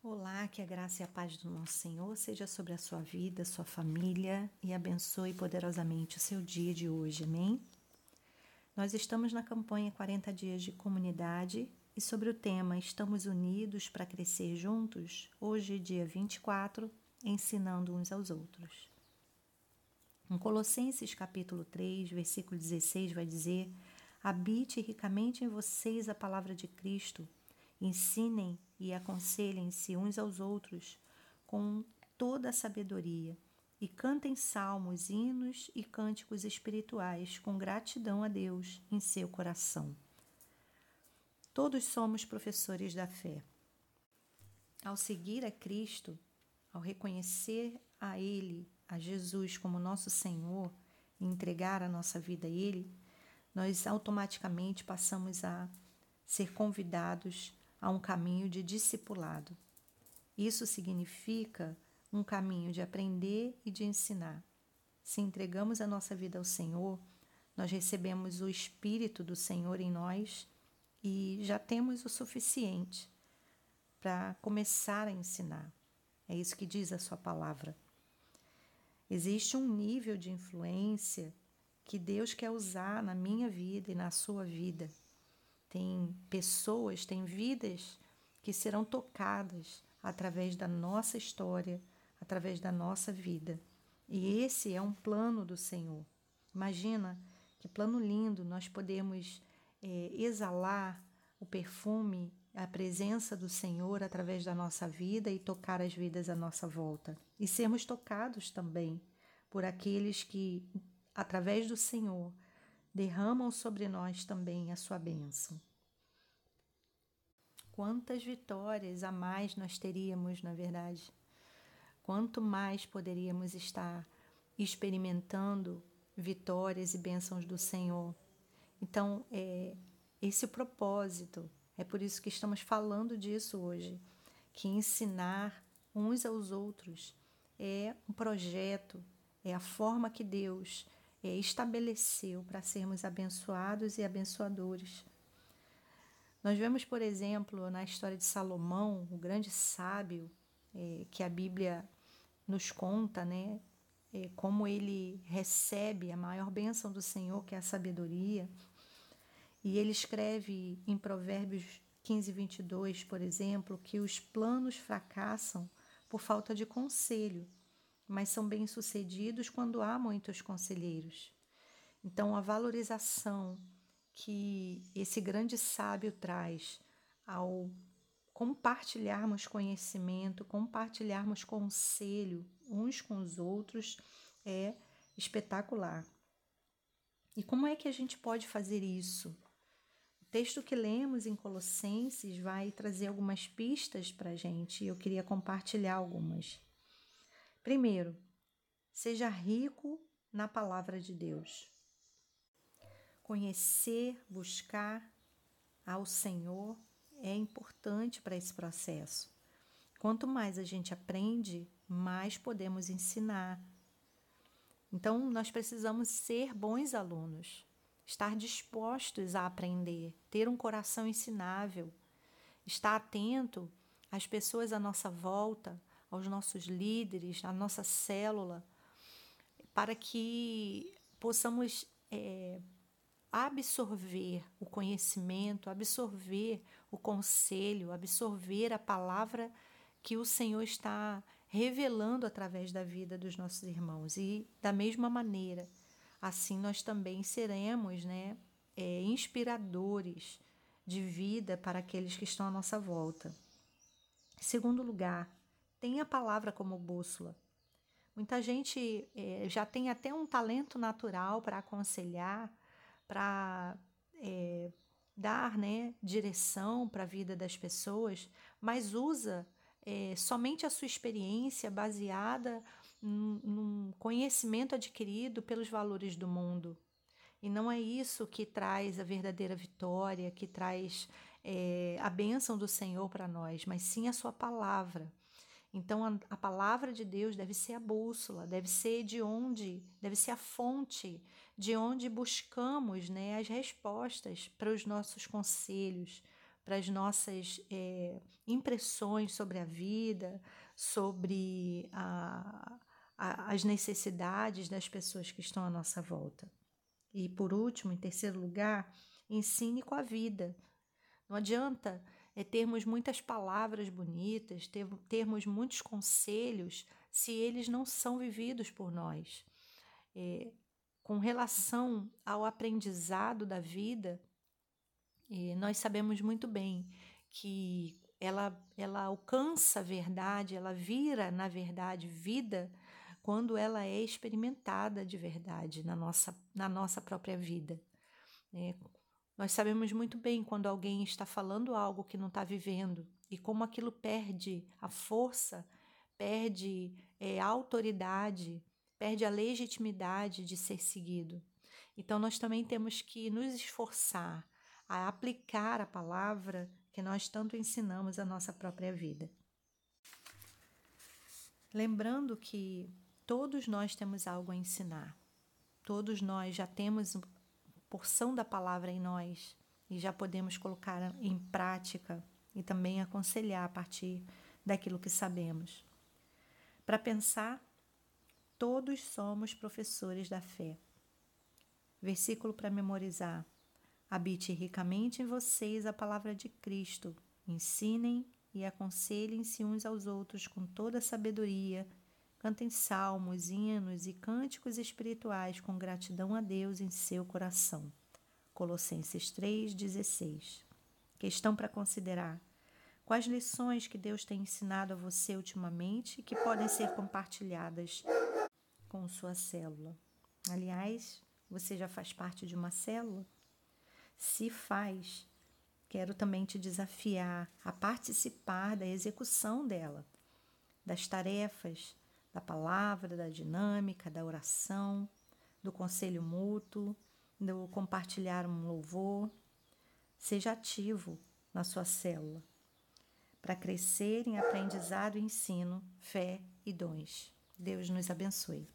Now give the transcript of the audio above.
Olá, que a graça e a paz do nosso Senhor seja sobre a sua vida, sua família e abençoe poderosamente o seu dia de hoje. Amém? Nós estamos na campanha 40 dias de comunidade e sobre o tema Estamos unidos para crescer juntos, hoje, dia 24, ensinando uns aos outros. Em Colossenses capítulo 3, versículo 16 vai dizer: Habite ricamente em vocês a palavra de Cristo Ensinem e aconselhem-se uns aos outros com toda a sabedoria e cantem salmos, hinos e cânticos espirituais com gratidão a Deus em seu coração. Todos somos professores da fé. Ao seguir a Cristo, ao reconhecer a Ele, a Jesus como nosso Senhor e entregar a nossa vida a Ele, nós automaticamente passamos a ser convidados a um caminho de discipulado. Isso significa um caminho de aprender e de ensinar. Se entregamos a nossa vida ao Senhor, nós recebemos o Espírito do Senhor em nós e já temos o suficiente para começar a ensinar. É isso que diz a Sua palavra. Existe um nível de influência que Deus quer usar na minha vida e na sua vida tem pessoas, tem vidas que serão tocadas através da nossa história, através da nossa vida. E esse é um plano do Senhor. Imagina que plano lindo nós podemos é, exalar o perfume, a presença do Senhor através da nossa vida e tocar as vidas à nossa volta. E sermos tocados também por aqueles que, através do Senhor, derramam sobre nós também a sua bênção. Quantas vitórias a mais nós teríamos, na verdade? Quanto mais poderíamos estar experimentando vitórias e bênçãos do Senhor. Então, é esse o propósito. É por isso que estamos falando disso hoje, que ensinar uns aos outros é um projeto, é a forma que Deus é, estabeleceu para sermos abençoados e abençoadores. Nós vemos, por exemplo, na história de Salomão, o grande sábio, é, que a Bíblia nos conta, né? É, como ele recebe a maior bênção do Senhor, que é a sabedoria. E ele escreve em Provérbios 15, 22, por exemplo, que os planos fracassam por falta de conselho, mas são bem-sucedidos quando há muitos conselheiros. Então, a valorização que esse grande sábio traz ao compartilharmos conhecimento, compartilharmos conselho uns com os outros é espetacular. E como é que a gente pode fazer isso? O texto que lemos em Colossenses vai trazer algumas pistas para a gente e eu queria compartilhar algumas. Primeiro, seja rico na palavra de Deus conhecer, buscar ao Senhor é importante para esse processo. Quanto mais a gente aprende, mais podemos ensinar. Então, nós precisamos ser bons alunos, estar dispostos a aprender, ter um coração ensinável, estar atento às pessoas à nossa volta, aos nossos líderes, à nossa célula, para que possamos é, absorver o conhecimento, absorver o conselho, absorver a palavra que o Senhor está revelando através da vida dos nossos irmãos. E da mesma maneira, assim nós também seremos né, é, inspiradores de vida para aqueles que estão à nossa volta. Segundo lugar, tenha a palavra como bússola. Muita gente é, já tem até um talento natural para aconselhar, para é, dar né, direção para a vida das pessoas, mas usa é, somente a sua experiência baseada num conhecimento adquirido pelos valores do mundo. E não é isso que traz a verdadeira vitória, que traz é, a bênção do Senhor para nós, mas sim a Sua palavra. Então a, a, palavra de Deus deve ser a bússola, deve ser de onde, deve ser a fonte de onde buscamos né, as respostas para os nossos conselhos, para as nossas é, impressões sobre a vida, sobre a, a, as necessidades das pessoas que estão à nossa volta. E por último, em terceiro lugar, ensine com a vida. Não adianta é, termos muitas palavras bonitas, ter, termos muitos conselhos, se eles não são vividos por nós. É, com relação ao aprendizado da vida, é, nós sabemos muito bem que ela, ela alcança a verdade, ela vira, na verdade, vida quando ela é experimentada de verdade na nossa, na nossa própria vida. É, nós sabemos muito bem quando alguém está falando algo que não está vivendo e como aquilo perde a força, perde é, a autoridade, perde a legitimidade de ser seguido. Então, nós também temos que nos esforçar a aplicar a palavra que nós tanto ensinamos à nossa própria vida. Lembrando que todos nós temos algo a ensinar, todos nós já temos porção da palavra em nós e já podemos colocar em prática e também aconselhar a partir daquilo que sabemos. Para pensar Todos somos professores da fé. Versículo para memorizar. Habite ricamente em vocês a palavra de Cristo. Ensinem e aconselhem-se uns aos outros com toda sabedoria. Cantem salmos, hinos e cânticos espirituais com gratidão a Deus em seu coração. Colossenses 3,16. Questão para considerar. Quais lições que Deus tem ensinado a você ultimamente que podem ser compartilhadas com sua célula. Aliás, você já faz parte de uma célula? Se faz, quero também te desafiar a participar da execução dela, das tarefas, da palavra, da dinâmica, da oração, do conselho mútuo, do compartilhar um louvor. Seja ativo na sua célula para crescer em aprendizado, ensino, fé e dons. Deus nos abençoe.